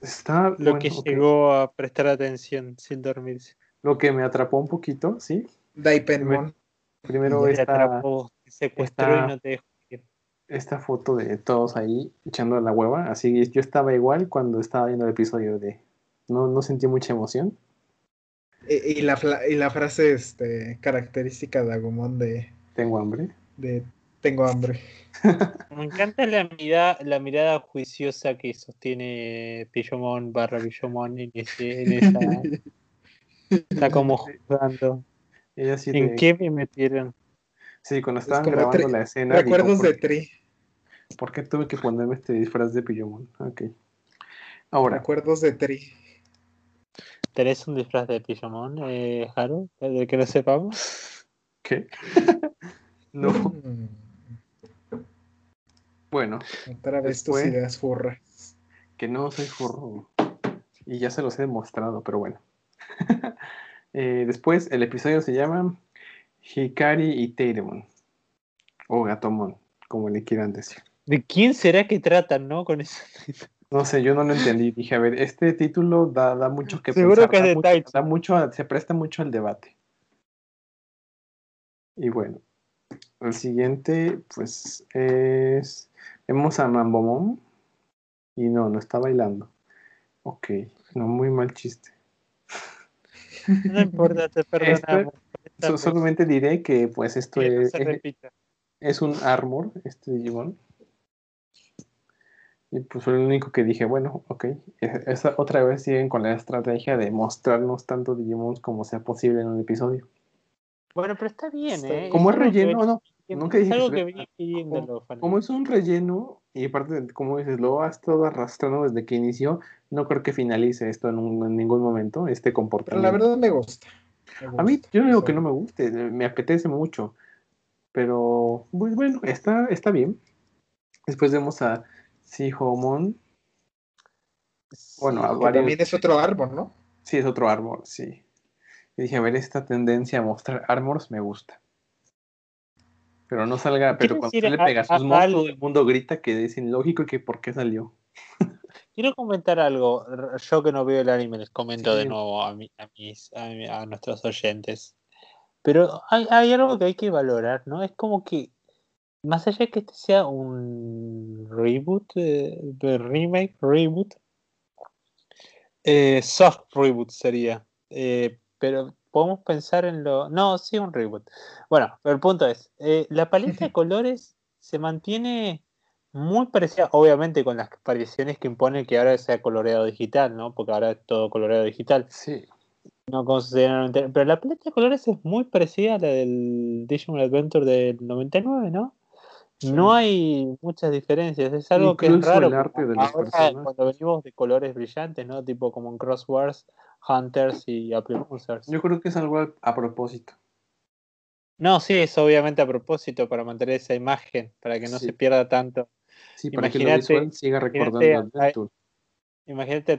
Speaker 1: Está
Speaker 2: lo que llegó a prestar atención sin dormirse.
Speaker 1: Lo que me atrapó un poquito, ¿sí?
Speaker 3: Daipenmon.
Speaker 1: Primero esta,
Speaker 2: atrapó, secuestró y no te dejó
Speaker 1: Esta foto de todos ahí echando la hueva, así yo estaba igual cuando estaba viendo el episodio de no, no sentí mucha emoción.
Speaker 3: Y, la, y la frase este, característica de Agumon de
Speaker 1: Tengo hambre.
Speaker 3: De tengo hambre.
Speaker 2: Me encanta la mirada, la mirada juiciosa que sostiene Pillomón barra Pillomón en, ese, esa. Está como jugando. ¿En qué me metieron?
Speaker 1: Sí, cuando estaban grabando la escena.
Speaker 3: Recuerdos de Tri.
Speaker 1: ¿Por qué tuve que ponerme este disfraz de Pillomón? Ok. Ahora.
Speaker 3: Recuerdos de Tri.
Speaker 2: ¿Tenés un disfraz de Pillomón, eh, Haru? ¿Del que no sepamos?
Speaker 1: ¿Qué? no. Mm. Bueno.
Speaker 3: Otra vez tus ideas furras.
Speaker 1: Que no soy furro. Y ya se los he demostrado, pero bueno. Eh, después, el episodio se llama Hikari y Teiremon. O Gatomon, como le quieran decir.
Speaker 2: ¿De quién será que tratan, no? Con eso.
Speaker 1: No sé, yo no lo entendí. Dije, a ver, este título da, da mucho que
Speaker 2: Seguro que es de
Speaker 1: da mucho, se presta mucho al debate. Y bueno, el siguiente, pues, es Vemos a Mambomón y no, no está bailando. Ok, no, muy mal chiste.
Speaker 2: No importa, te perdonamos.
Speaker 1: solamente diré que pues esto es, es, un armor, este Digimon. Y pues fue lo único que dije, bueno, ok. Esa, otra vez siguen con la estrategia de mostrarnos tanto Digimon como sea posible en un episodio.
Speaker 2: Bueno, pero está bien, ¿eh?
Speaker 1: Como es, relleno, no. Nunca dije
Speaker 2: algo que, venía pidiéndolo,
Speaker 1: como, como, es un relleno, y aparte, como dices, lo ha estado arrastrando desde que inició, no creo que finalice esto en, en ningún momento, este comportamiento.
Speaker 3: Pero la verdad me gusta.
Speaker 1: A mí, yo no digo que no me guste, me apetece mucho. Pero, pues bueno, está, está bien. Después vemos a Sihomon.
Speaker 3: Bueno, a varios... También es otro árbol, ¿no?
Speaker 1: Sí, es otro árbol, sí. Y dije, a ver, esta tendencia a mostrar armors me gusta. Pero no salga, pero cuando le pega sus monos, todo el mundo grita que es ilógico y que por qué salió.
Speaker 2: Quiero comentar algo. Yo que no veo el anime, les comento de nuevo a, a, mis, a, nuestros oyentes. Pero hay, hay, algo que hay que valorar, ¿no? Es como que, más allá de que este sea un reboot, eh, remake, reboot, eh, soft reboot sería. Eh, pero podemos pensar en lo. No, sí, un reboot. Bueno, pero el punto es: eh, la paleta de colores se mantiene muy parecida, obviamente, con las apariciones que impone que ahora sea coloreado digital, ¿no? Porque ahora es todo coloreado digital.
Speaker 1: Sí.
Speaker 2: No Pero la paleta de colores es muy parecida a la del Digimon Adventure del 99, ¿no? No hay muchas diferencias, es algo que es raro. cuando venimos de colores brillantes, ¿no? Tipo como en Crosswords, Hunters y Apple
Speaker 1: Yo creo que es algo a, propósito.
Speaker 2: No, sí, es obviamente a propósito para mantener esa imagen, para que no se pierda tanto.
Speaker 1: Sí, para que lo siga recordando
Speaker 2: Adventure. Imagínate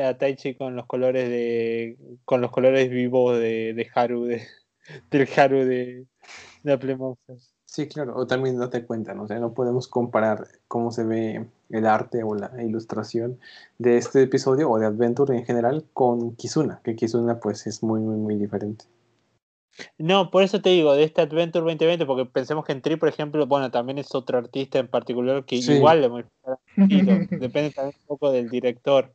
Speaker 2: a, Taichi con los colores de con los colores vivos de, de Haru de, del Haru de, de Apple Monsters.
Speaker 1: Sí, claro, o también date cuenta, ¿no? O sea, no podemos comparar cómo se ve el arte o la ilustración de este episodio o de Adventure en general con Kizuna, que Kizuna pues es muy, muy, muy diferente.
Speaker 2: No, por eso te digo, de este Adventure 2020, porque pensemos que en Tri, por ejemplo, bueno, también es otro artista en particular que igual le depende también un poco del director.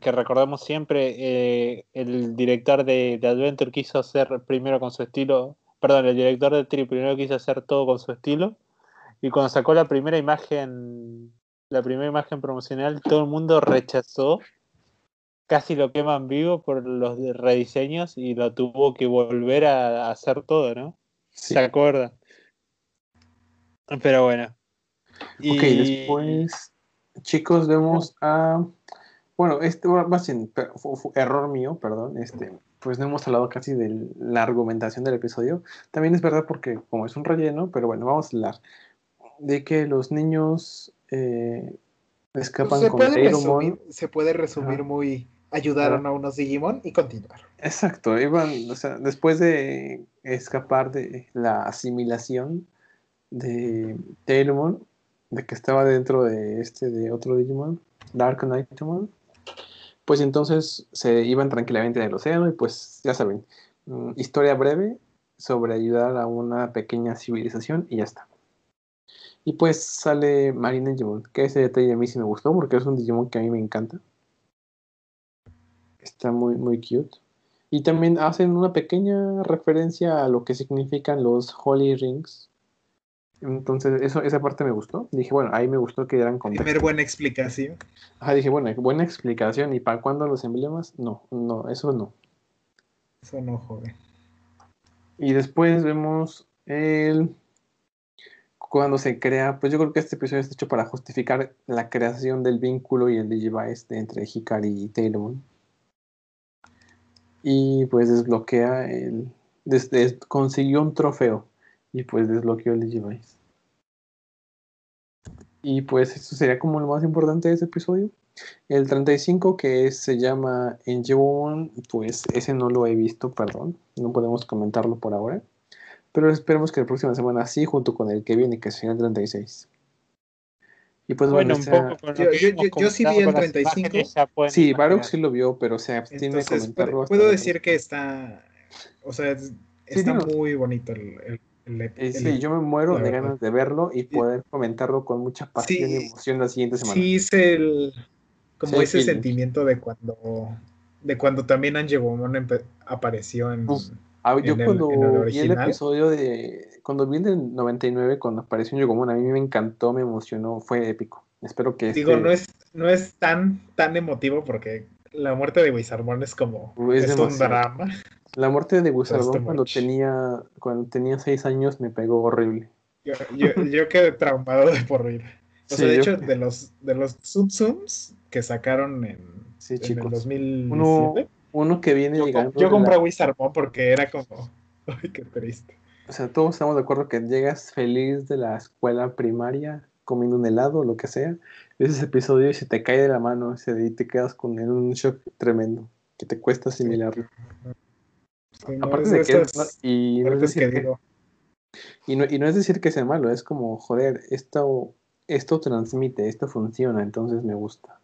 Speaker 2: Que recordemos siempre, eh, el director de, de Adventure quiso hacer primero con su estilo perdón, el director de Tri primero quiso hacer todo con su estilo y cuando sacó la primera imagen, la primera imagen promocional, todo el mundo rechazó, casi lo queman vivo por los rediseños y lo tuvo que volver a, hacer todo, ¿no? ¿Se acuerda? Pero bueno.
Speaker 1: Ok, después, chicos, vemos a. Bueno, este va a ser error mío, perdón. Este, pues no hemos hablado casi de la argumentación del episodio. También es verdad porque como es un relleno, pero bueno, vamos a hablar de que los niños eh, escapan
Speaker 3: se con puede Se puede resumir muy ayudaron a unos Digimon y continuar.
Speaker 1: Exacto, iban, o sea, después de escapar de la asimilación de Tailmon, de que estaba dentro de este de otro Digimon, Dark Knightmon, pues entonces se iban tranquilamente en el océano y pues ya saben, mm, historia breve sobre ayudar a una pequeña civilización y ya está. Y pues sale Marina Digimon, que ese detalle a mí sí me gustó porque es un Digimon que a mí me encanta. Está muy, muy cute. Y también hacen una pequeña referencia a lo que significan los Holy Rings, entonces, eso, esa parte me gustó. Dije, bueno, ahí me gustó que dieran
Speaker 3: contexto. Primer buena explicación.
Speaker 1: Ajá, dije, bueno, buena explicación. ¿Y para cuándo los emblemas? No, no, eso no.
Speaker 3: Eso no, joven.
Speaker 1: Y después vemos el. Cuando se crea, pues yo creo que este episodio está hecho para justificar la creación del vínculo y el Digivice entre Hikari y Taylor. Y pues desbloquea el. Desde, consiguió un trofeo y pues desbloqueó el Digivice. Y pues eso sería como lo más importante de ese episodio. El 35 que se llama Enjebon, pues ese no lo he visto, perdón, no podemos comentarlo por ahora. Pero esperemos que la próxima semana sí, junto con el que viene, que será el 36.
Speaker 3: Y pues bueno, un poco con yo, yo, sí vi el 35.
Speaker 1: Sí, Baruch sí lo vio, pero se abstiene de comentarlo.
Speaker 3: Puedo decir que está, o sea, está muy bonito el
Speaker 1: sí, yo me muero de ganas de verlo y poder comentarlo con mucha pasión y emoción la siguiente semana.
Speaker 3: Sí, es el. Como ese sentimiento de cuando. de cuando también Angemon apareció en.
Speaker 1: Ah, yo cuando vi el episodio de. Cuando vi el del 99, cuando apareció Yogomon, a mí me encantó, me emocionó, fue épico. Espero que.
Speaker 3: Digo, este no, es, no es tan, tan emotivo porque la muerte de Wizardmon es como. Es, un drama.
Speaker 1: La muerte de Wizardmon cuando tenía, cuando tenía seis años me pegó horrible.
Speaker 3: Yo, yo, quedé traumado de por vida. O sea, de hecho, de los, de los Subsums que sacaron en, sí, en el 2007.
Speaker 1: Uno, que viene
Speaker 3: yo,
Speaker 1: llegando.
Speaker 3: Yo compré Wizardmon porque era como. Ay, qué triste.
Speaker 1: O sea, todos estamos de acuerdo que llegas feliz de la escuela primaria, comiendo un helado o lo que sea. Ves ese episodio y se te cae de la mano y te quedas con un shock tremendo que te cuesta asimilarlo. Aparte de que, y, no es decir que, y, no, y no es decir que sea malo, es como, joder, esto, esto transmite, esto funciona, entonces me gusta.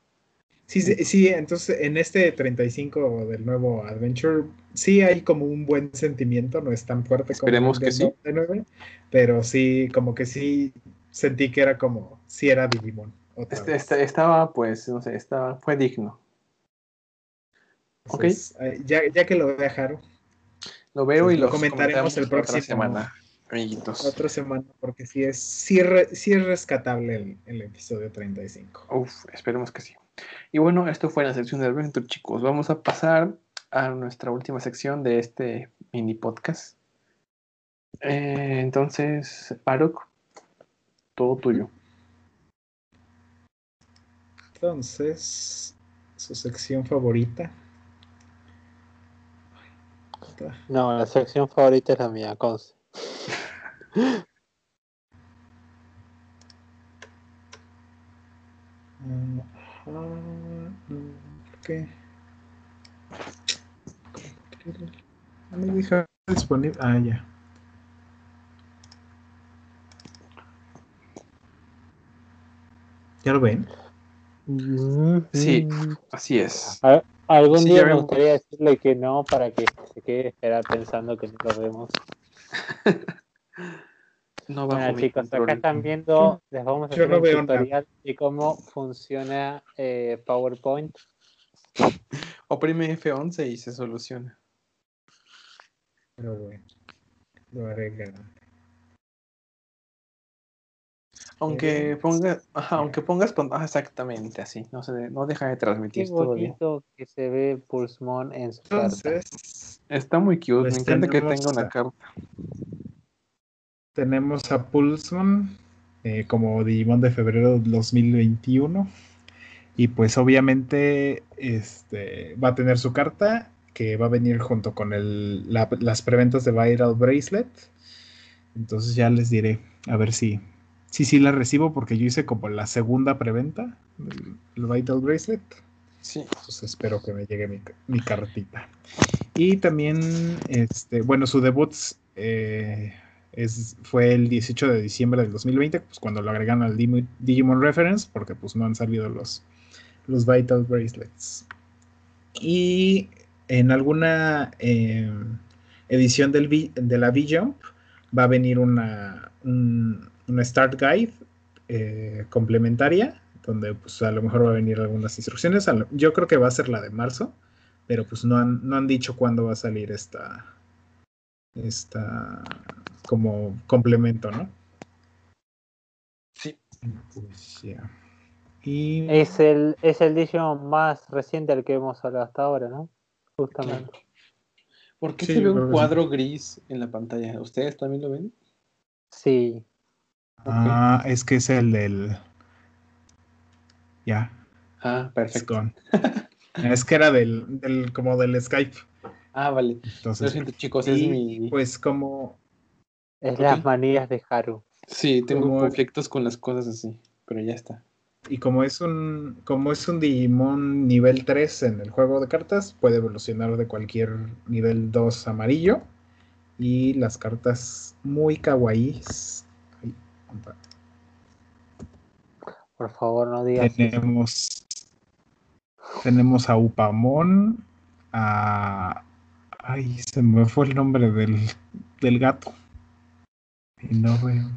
Speaker 3: Sí, sí, entonces en este 35 del nuevo Adventure sí hay como un buen sentimiento, no es tan fuerte
Speaker 1: Esperemos como el que sí.
Speaker 3: 99, pero sí, como que sí sentí que era como, sí era Digimon.
Speaker 1: Este, este, estaba, pues, no sé, estaba, fue digno.
Speaker 3: ok. Ya, ya que lo dejaron.
Speaker 1: Lo veo y lo
Speaker 3: comentaremos el próximo
Speaker 1: semana, amiguitos.
Speaker 3: Otra semana, porque sí es, sí, es rescatable el, el, episodio 35.
Speaker 1: Uf, esperemos que sí. Y bueno, esto fue la sección de Adventure, chicos. Vamos a pasar a nuestra última sección de este mini podcast. Eh, entonces, Parok, todo tuyo.
Speaker 3: Entonces, su sección favorita.
Speaker 2: No, la sección favorita es la mía, Conce.
Speaker 3: ¿Qué? Me deja disponible. Ah, ya. ¿Ya lo ven?
Speaker 1: Sí, así es.
Speaker 2: Algún día me gustaría decirle que no para que se quede esperar pensando que no lo vemos. no bueno, chicos, acá están viendo, les vamos a hacer un tutorial de cómo funciona eh, PowerPoint.
Speaker 1: Oprime F11 y se soluciona.
Speaker 3: Pero bueno, lo haré
Speaker 1: aunque pongas, aunque pongas exactamente así, no se no deja de transmitir
Speaker 2: Qué bonito que se ve Pulsmon en su carta.
Speaker 1: Está muy cute, me pues encanta que tenga una carta.
Speaker 3: Tenemos a Pulsmon eh, como Digimon de febrero de 2021 y pues obviamente este va a tener su carta que va a venir junto con el, las preventas de Viral Bracelet. Entonces ya les diré a ver si Sí, sí la recibo porque yo hice como la segunda preventa del Vital Bracelet.
Speaker 1: Sí.
Speaker 3: Entonces espero que me llegue mi, cartita. Y también, este, bueno, su debut eh, es, fue el 18 de diciembre del 2020, pues cuando lo agregan al Digimon Reference, porque pues no han salido los, los Vital Bracelets. Y en alguna eh, edición del, de la V-Jump va a venir una, una Start Guide eh, complementaria, donde pues a lo mejor va a venir algunas instrucciones. Yo creo que va a ser la de marzo, pero pues no han, no han dicho cuándo va a salir esta, esta como complemento, ¿no?
Speaker 1: Sí.
Speaker 2: Pues, y... Es el, es el Digimon más reciente al que hemos hablado hasta ahora, ¿no? Justamente.
Speaker 1: ¿Por qué se ve un cuadro gris en la pantalla? ¿Ustedes también lo ven?
Speaker 2: Sí.
Speaker 3: Ah, es que es el del. Ya.
Speaker 1: Ah, perfecto.
Speaker 3: es que era del, del, como del Skype.
Speaker 1: Ah, vale. Entonces, Lo siento, chicos, es mi.
Speaker 3: Pues como.
Speaker 2: Es las manías de Haru.
Speaker 1: Sí, tengo conflictos con las cosas así, pero ya está.
Speaker 3: Y como es un como es un Digimon nivel 3 en el juego de cartas, puede evolucionar de cualquier nivel 2 amarillo. Y las cartas muy kawaiis
Speaker 2: por favor, no digas.
Speaker 3: Tenemos, tenemos a Upamon, a. Ay, se me fue el nombre del, del gato. Y no veo.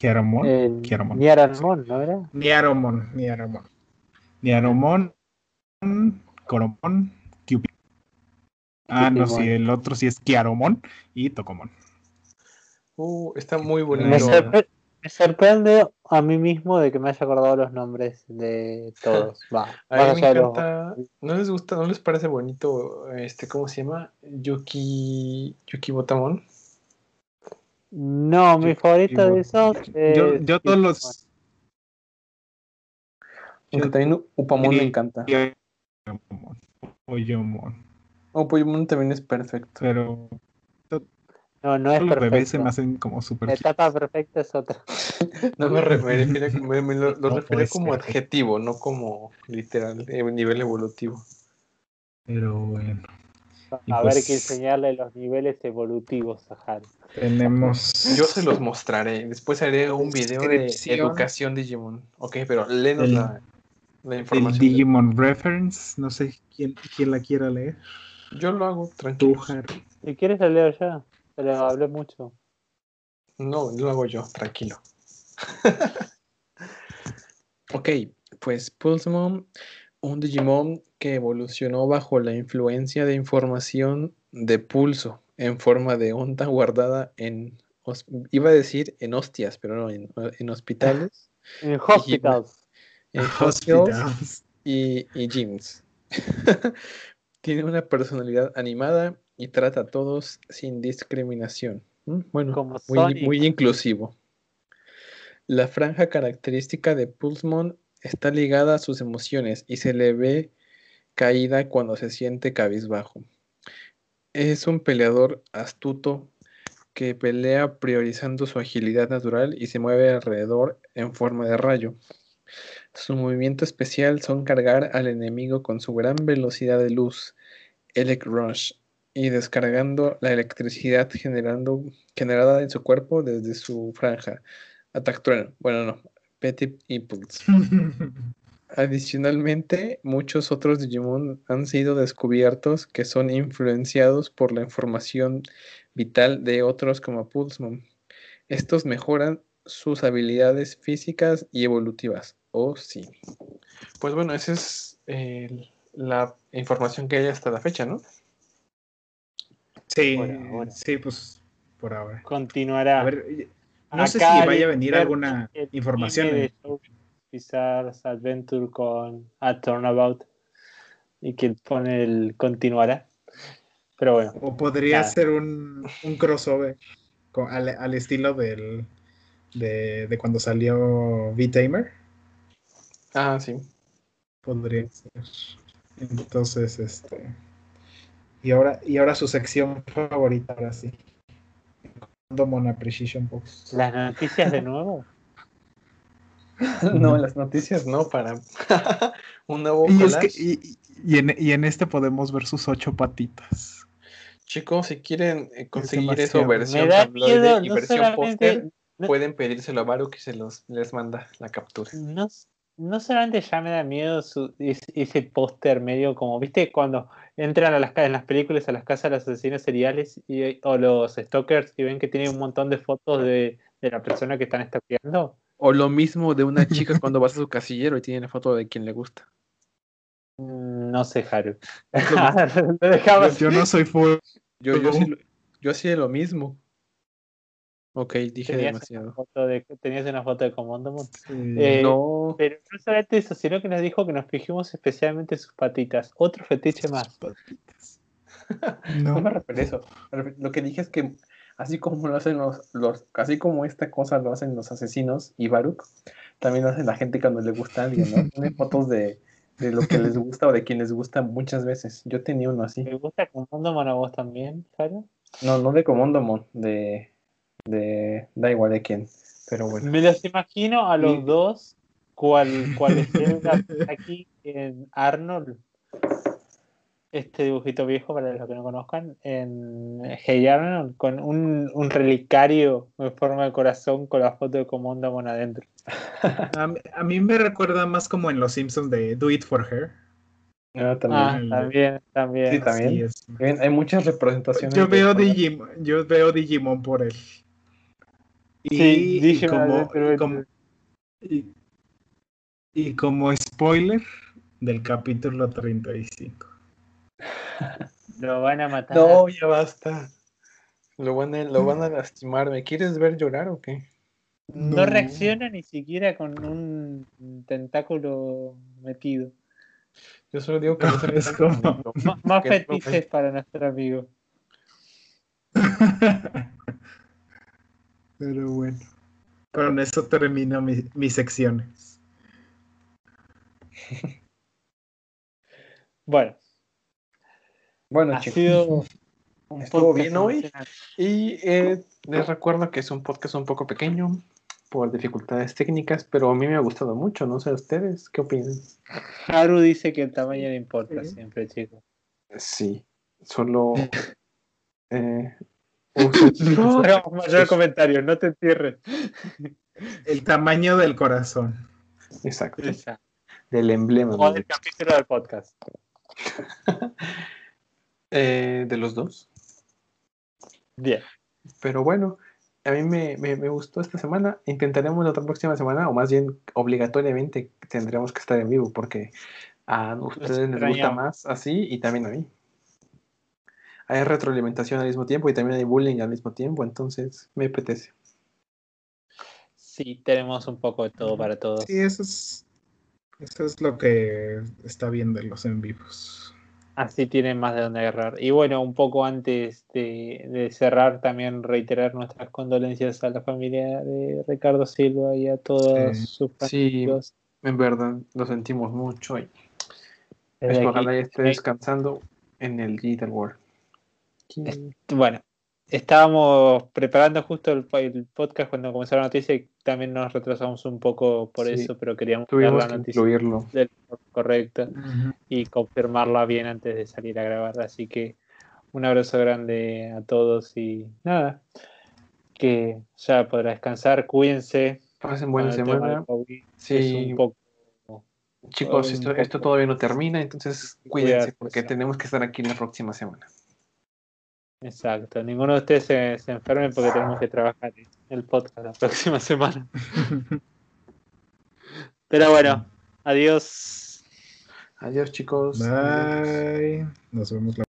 Speaker 3: Kiaramon.
Speaker 2: Eh, Niaramon, ¿no era?
Speaker 3: Niaromon, Niaromon. Niaromon Coromon, Cupid. Ah, no, sí, el otro sí es Kiaromon y Tocomon.
Speaker 1: Uh, está muy bonito.
Speaker 2: Me, sorprende a mí mismo de que me haya acordado los nombres de todos. Va,
Speaker 1: a mí me encanta. ¿No les gusta, no les parece bonito este, ¿cómo se llama? Yuki, Yuki Botamon.
Speaker 2: No, mi favorito de esos.
Speaker 3: Yo, yo todos los.
Speaker 1: Aunque también Upamon me encanta.
Speaker 3: Poyomon.
Speaker 1: Oh, Poyomon también es perfecto.
Speaker 3: Pero
Speaker 2: no, no es
Speaker 3: los
Speaker 2: perfecto.
Speaker 3: bebés se me hacen como súper.
Speaker 2: La etapa perfecta es otra.
Speaker 1: no me refiero, me, me lo, lo refiero como adjetivo, no como literal, eh, nivel evolutivo.
Speaker 3: Pero bueno.
Speaker 2: A ver, hay que enseñarle los niveles evolutivos a Harry.
Speaker 3: Tenemos.
Speaker 1: Yo se los mostraré. Después haré un video de educación Digimon. Ok, pero léenos el, la, la, información.
Speaker 3: El Digimon Reference. No sé quién, quién la quiera leer.
Speaker 1: Yo lo hago, tranquilo.
Speaker 3: Tú, Harry.
Speaker 2: Si quieres, la leo ya. Pero hablé mucho.
Speaker 1: No, lo hago yo, tranquilo. ok, pues Pulsemon, un Digimon que evolucionó bajo la influencia de información de pulso en forma de onda guardada en, iba a decir en hostias, pero no, en, en hospitales.
Speaker 2: en hospitals.
Speaker 1: En hospitals y, y gyms. Tiene una personalidad animada y trata a todos sin discriminación. Mm, bueno, muy, muy, inclusivo. La franja característica de Pulsmon está ligada a sus emociones y se le ve caída cuando se siente cabizbajo. Es un peleador astuto que pelea priorizando su agilidad natural y se mueve alrededor en forma de rayo. Su movimiento especial son cargar al enemigo con su gran velocidad de luz, Elec Rush, y descargando la electricidad generando, generada en su cuerpo desde su franja. Attack Trueno. Bueno, no. Petit Impulse. Adicionalmente, muchos otros Digimon han sido descubiertos que son influenciados por la información vital de otros como Pulsemon. Estos mejoran sus habilidades físicas y evolutivas. Oh, sí. Pues bueno, esa es la información que hay hasta la fecha, ¿no?
Speaker 3: Sí, sí, pues por ahora.
Speaker 2: Continuará.
Speaker 3: A ver, no sé si vaya a venir alguna información. De
Speaker 2: Adventure con A Turnabout y que pone el continuará. Pero bueno.
Speaker 3: O podría ser un, un crossover con, al, al, estilo del, de, de cuando salió V-Tamer.
Speaker 1: Ah, sí.
Speaker 3: Podría ser. Entonces, este. Y ahora, y ahora su sección favorita, ahora sí. Mon Appreciation Box.
Speaker 2: ¿Las noticias de nuevo?
Speaker 1: no, las noticias no, para un nuevo
Speaker 3: y, es que, y, y, en, y, en, este podemos ver sus ocho patitas.
Speaker 1: Chicos, si quieren eh, conseguir eso, versión tabloide y no versión póster, no, pueden pedírselo a Baru que se los les manda la captura.
Speaker 2: No, no solamente ya me da miedo su, ese póster medio como, viste, cuando entran a las, en las películas a las casas de los asesinos seriales y, o los stalkers y ven que tienen un montón de fotos de, de la persona que están stalkeando.
Speaker 1: O lo mismo de una chica cuando vas a su casillero y tiene foto de quien le gusta.
Speaker 2: Mm, no sé, Haru.
Speaker 3: yo, yo, no soy full.
Speaker 1: Yo, yo, sí, yo sí lo mismo. Ok, dije
Speaker 2: ¿Tenías
Speaker 1: demasiado.
Speaker 2: Una foto de, ¿Tenías una foto de Commandamon?
Speaker 1: Sí, eh, no.
Speaker 2: Pero no solamente eso, sino que nos dijo que nos fijemos especialmente sus patitas. Otro fetiche más.
Speaker 3: Patitas.
Speaker 1: no. no me refiero a eso. Lo que dije es que así como lo hacen los, los, así como esta cosa lo hacen los asesinos y Baruch, también lo hacen la gente cuando le gusta a alguien, ¿no? Tienen fotos de, de lo que les gusta o de quien les gusta muchas veces. Yo tenía uno así.
Speaker 2: ¿Te gusta Commandamon a vos también, Sara?
Speaker 1: No, no de Commandamon, de de da igual de quién, pero bueno.
Speaker 2: Me los imagino a los y... dos cual, cual aquí en Arnold, este dibujito viejo para los que no conozcan, en Hey Arnold, con un, un relicario en forma de corazón con la foto de Comondamon adentro.
Speaker 3: a, a, mí me recuerda más como en Los Simpsons de Do It For Her.
Speaker 2: Ah, también. Ah, también, también.
Speaker 1: Sí, también. Hay muchas representaciones.
Speaker 3: Yo veo, Digimon, yo veo Digimon por él. Y, sí, y, como, y, como, y, y, como, spoiler, del capítulo 35.
Speaker 2: Lo van a matar.
Speaker 1: No, ya basta. Lo van a, lo van a lastimar. ¿Me quieres ver llorar o qué?
Speaker 2: No, reacciona ni siquiera con un tentáculo metido.
Speaker 1: Yo solo digo que no se
Speaker 3: Es como-
Speaker 2: más fetiches para nuestro amigo.
Speaker 3: Pero bueno. Con eso termino mi- mis secciones.
Speaker 2: Bueno,
Speaker 1: Bueno,
Speaker 2: ha
Speaker 1: chicos.
Speaker 2: sido un
Speaker 1: Estuvo bien hoy. Y eh, les recuerdo que es un podcast un poco pequeño por dificultades técnicas, pero a mí me ha gustado mucho. No sé ustedes, ¿qué opinan?
Speaker 2: Haru dice que el tamaño no importa
Speaker 3: Sí.
Speaker 2: siempre, chicos.
Speaker 1: Sí, solo... eh,
Speaker 2: No hagamos mayor comentario, no te entierres.
Speaker 3: El tamaño del corazón.
Speaker 1: Exacto, del emblema.
Speaker 2: O del capítulo del podcast.
Speaker 1: Eh, de los dos.
Speaker 2: Bien.
Speaker 1: Pero bueno, a mí me, me- me gustó esta semana. Intentaremos la otra próxima semana, o más bien obligatoriamente tendremos que estar en vivo, porque a ustedes les gusta más así y también a mí. Hay retroalimentación al mismo tiempo y también hay bullying al mismo tiempo, entonces me apetece.
Speaker 2: Sí, tenemos un poco de todo para todos.
Speaker 3: Sí, eso es, eso es lo que está bien de los en vivos.
Speaker 2: Así tienen más de dónde agarrar. Y bueno, un poco antes de, de cerrar, también reiterar nuestras condolencias a la familia de Ricardo Silva y a todos
Speaker 3: Sí.
Speaker 2: sus
Speaker 1: Sí,
Speaker 2: amigos.
Speaker 1: en verdad, lo sentimos mucho y
Speaker 2: Desde
Speaker 1: pues, ojalá ya esté
Speaker 2: eh,
Speaker 1: descansando en el Digital World.
Speaker 2: Bueno, estábamos preparando justo el, el podcast cuando comenzó la noticia y también nos retrasamos un poco por
Speaker 1: Sí,
Speaker 2: eso, pero queríamos dar
Speaker 1: Tuvimos
Speaker 2: la
Speaker 1: que
Speaker 2: noticia
Speaker 1: incluirlo.
Speaker 2: del correcto y confirmarla bien antes de salir a grabar. Así que un abrazo grande a todos y nada, que ya podrá descansar, cuídense.
Speaker 1: Pasen buena semana. Sí,
Speaker 2: es un poco
Speaker 1: Chicos, esto, todavía no termina, entonces cuídense porque tenemos que estar aquí la próxima semana.
Speaker 2: Exacto. Ninguno de ustedes se, se enferme porque tenemos que trabajar el podcast la próxima semana. Pero bueno, adiós.
Speaker 1: Adiós chicos. Adiós.
Speaker 3: Bye. Nos vemos la